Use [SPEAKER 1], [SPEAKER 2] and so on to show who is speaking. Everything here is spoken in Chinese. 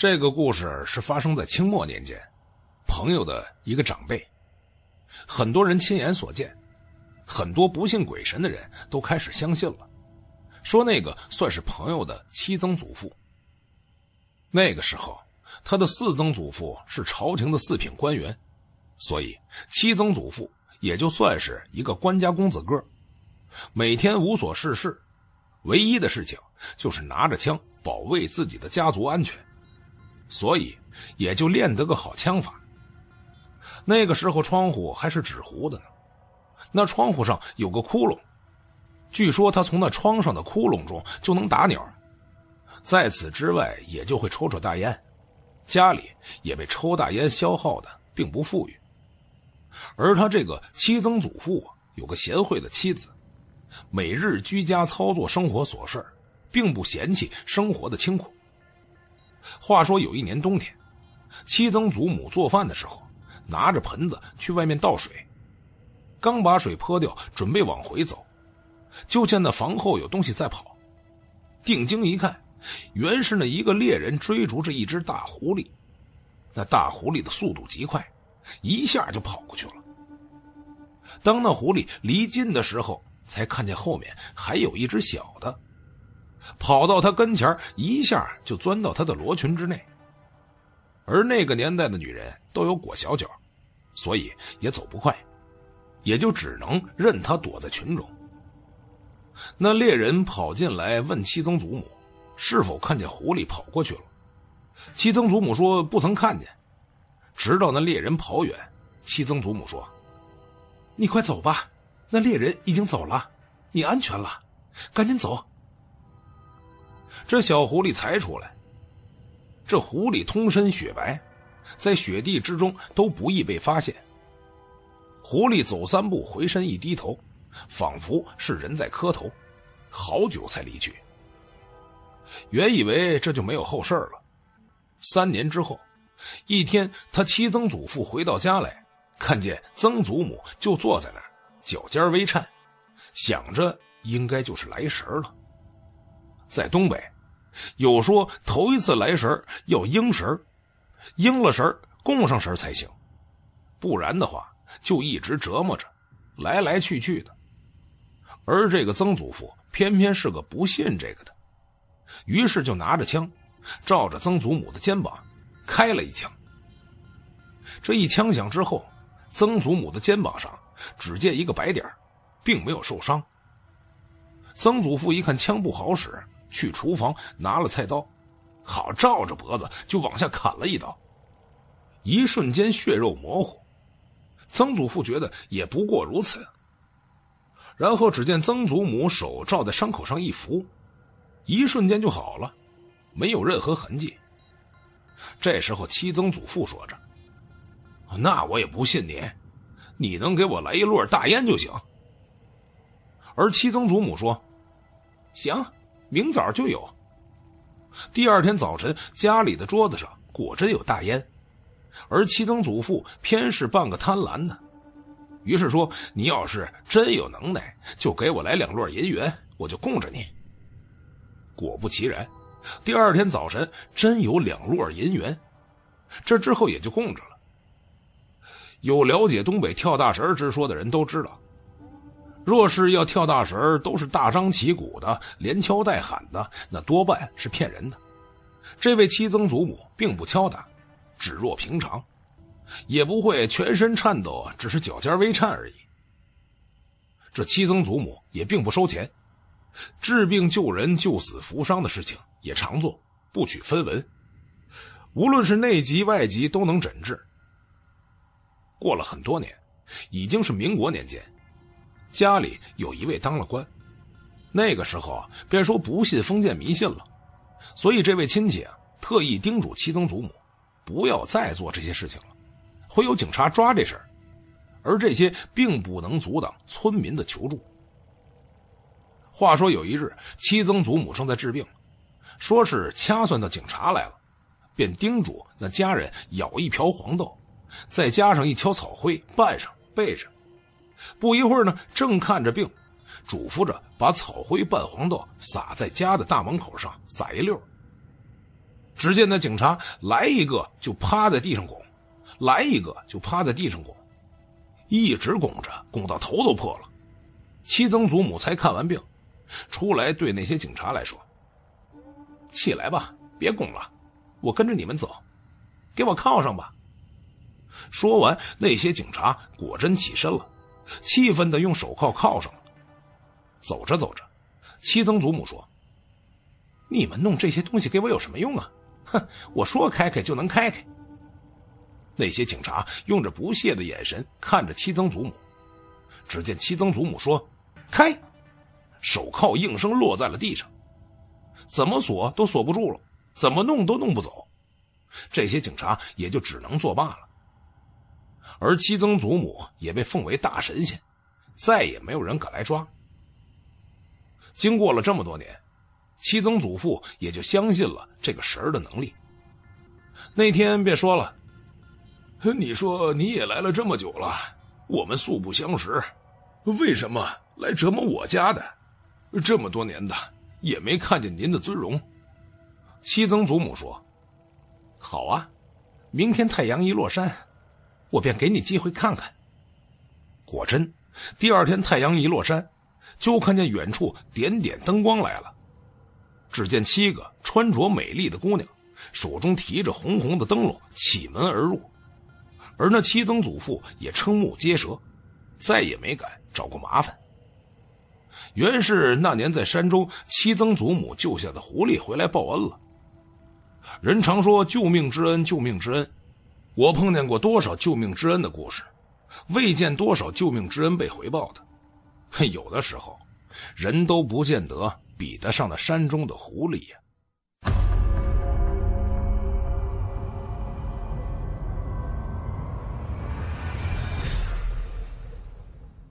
[SPEAKER 1] 这个故事是发生在清末年间，朋友的一个长辈，很多人亲眼所见，很多不信鬼神的人都开始相信了，说那个算是朋友的七曾祖父。那个时候，他的四曾祖父是朝廷的四品官员，所以七曾祖父也就算是一个官家公子哥，每天无所事事，唯一的事情就是拿着枪保卫自己的家族安全。所以也就练得个好枪法。那个时候窗户还是纸糊的呢，那窗户上有个窟窿，据说他从那窗上的窟窿中就能打鸟。在此之外，也就会抽抽大烟，家里也被抽大烟消耗的并不富裕。而他这个七曾祖父有个贤惠的妻子，每日居家操作生活琐事并不嫌弃生活的清苦。话说有一年冬天，七曾祖母做饭的时候，拿着盆子去外面倒水，刚把水泼掉，准备往回走，就见那房后有东西在跑。定睛一看，原是那一个猎人追逐着一只大狐狸。那大狐狸的速度极快，一下就跑过去了。当那狐狸离近的时候，才看见后面还有一只小的。跑到他跟前，一下就钻到他的罗裙之内。而那个年代的女人都有裹小脚，所以也走不快，也就只能任他躲在群中。那猎人跑进来问七曾祖母，是否看见狐狸跑过去了？七曾祖母说不曾看见。直到那猎人跑远，七曾祖母说：“你快走吧，那猎人已经走了，你安全了，赶紧走。”这小狐狸才出来。这狐狸通身雪白，在雪地之中都不易被发现。狐狸走三步，回身一低头，仿佛是人在磕头，好久才离去。原以为这就没有后事了。三年之后，一天，他七曾祖父回到家来，看见曾祖母就坐在那儿，脚尖微颤，想着应该就是来神了。在东北，有说头一次来神要应神应了神供上神才行，不然的话就一直折磨着，来来去去的。而这个曾祖父偏偏是个不信这个的，于是就拿着枪，照着曾祖母的肩膀开了一枪。这一枪响之后，曾祖母的肩膀上只见一个白点并没有受伤。曾祖父一看枪不好使。去厨房拿了菜刀，好照着脖子就往下砍了一刀。一瞬间血肉模糊，曾祖父觉得也不过如此。然后只见曾祖母手照在伤口上一扶，一瞬间就好了，没有任何痕迹。这时候七曾祖父说着：“那我也不信你，你能给我来一摞大烟就行。”而七曾祖母说：“行。”明早就有。第二天早晨，家里的桌子上果真有大烟，而七曾祖父偏是半个贪婪的，于是说：“你要是真有能耐，就给我来两摞银元，我就供着你。”果不其然，第二天早晨真有两摞银元，这之后也就供着了。有了解东北跳大神之说的人都知道。若是要跳大神都是大张旗鼓的，连敲带喊的，那多半是骗人的。这位七曾祖母并不敲打，只若平常，也不会全身颤抖，只是脚尖微颤而已。这七曾祖母也并不收钱，治病救人、救死扶伤的事情也常做，不取分文，无论是内急外急都能诊治。过了很多年，已经是民国年间。家里有一位当了官，那个时候啊，别说不信封建迷信了，所以这位亲戚啊，特意叮嘱七曾祖母，不要再做这些事情了，会有警察抓这事儿，而这些并不能阻挡村民的求助。话说有一日，七曾祖母正在治病，说是掐算到警察来了，便叮嘱那家人舀一瓢黄豆，再加上一锹草灰拌上备着。不一会儿呢，正看着病，嘱咐着把草灰拌黄豆撒在家的大门口上撒一溜。只见那警察来一个就趴在地上拱，来一个就趴在地上拱，一直拱着，拱到头都破了。七曾祖母才看完病，出来对那些警察来说：“起来吧，别拱了，我跟着你们走，给我铐上吧。”说完，那些警察果真起身了，气愤的用手铐铐上了。走着走着，七曾祖母说：“你们弄这些东西给我有什么用啊？哼，我说开开就能开开。”那些警察用着不屑的眼神看着七曾祖母。只见七曾祖母说：“开！”手铐应声落在了地上，怎么锁都锁不住了，怎么弄都弄不走。这些警察也就只能作罢了。而七曾祖母也被奉为大神仙，再也没有人敢来抓。经过了这么多年，七曾祖父也就相信了这个神儿的能力。那天便说了：“你说你也来了这么久了，我们素不相识，为什么来折磨我家的？这么多年的也没看见您的尊容。”七曾祖母说：“好啊，明天太阳一落山。”我便给你机会看看。果真，第二天太阳一落山，就看见远处点点灯光来了。只见七个穿着美丽的姑娘，手中提着红红的灯笼，启门而入。而那七曾祖父也瞠目结舌，再也没敢找过麻烦。原是那年在山中，七曾祖母救下的狐狸回来报恩了。人常说救命之恩，救命之恩。我碰见过多少救命之恩的故事，未见多少救命之恩被回报的。有的时候，人都不见得比得上那山中的狐狸呀。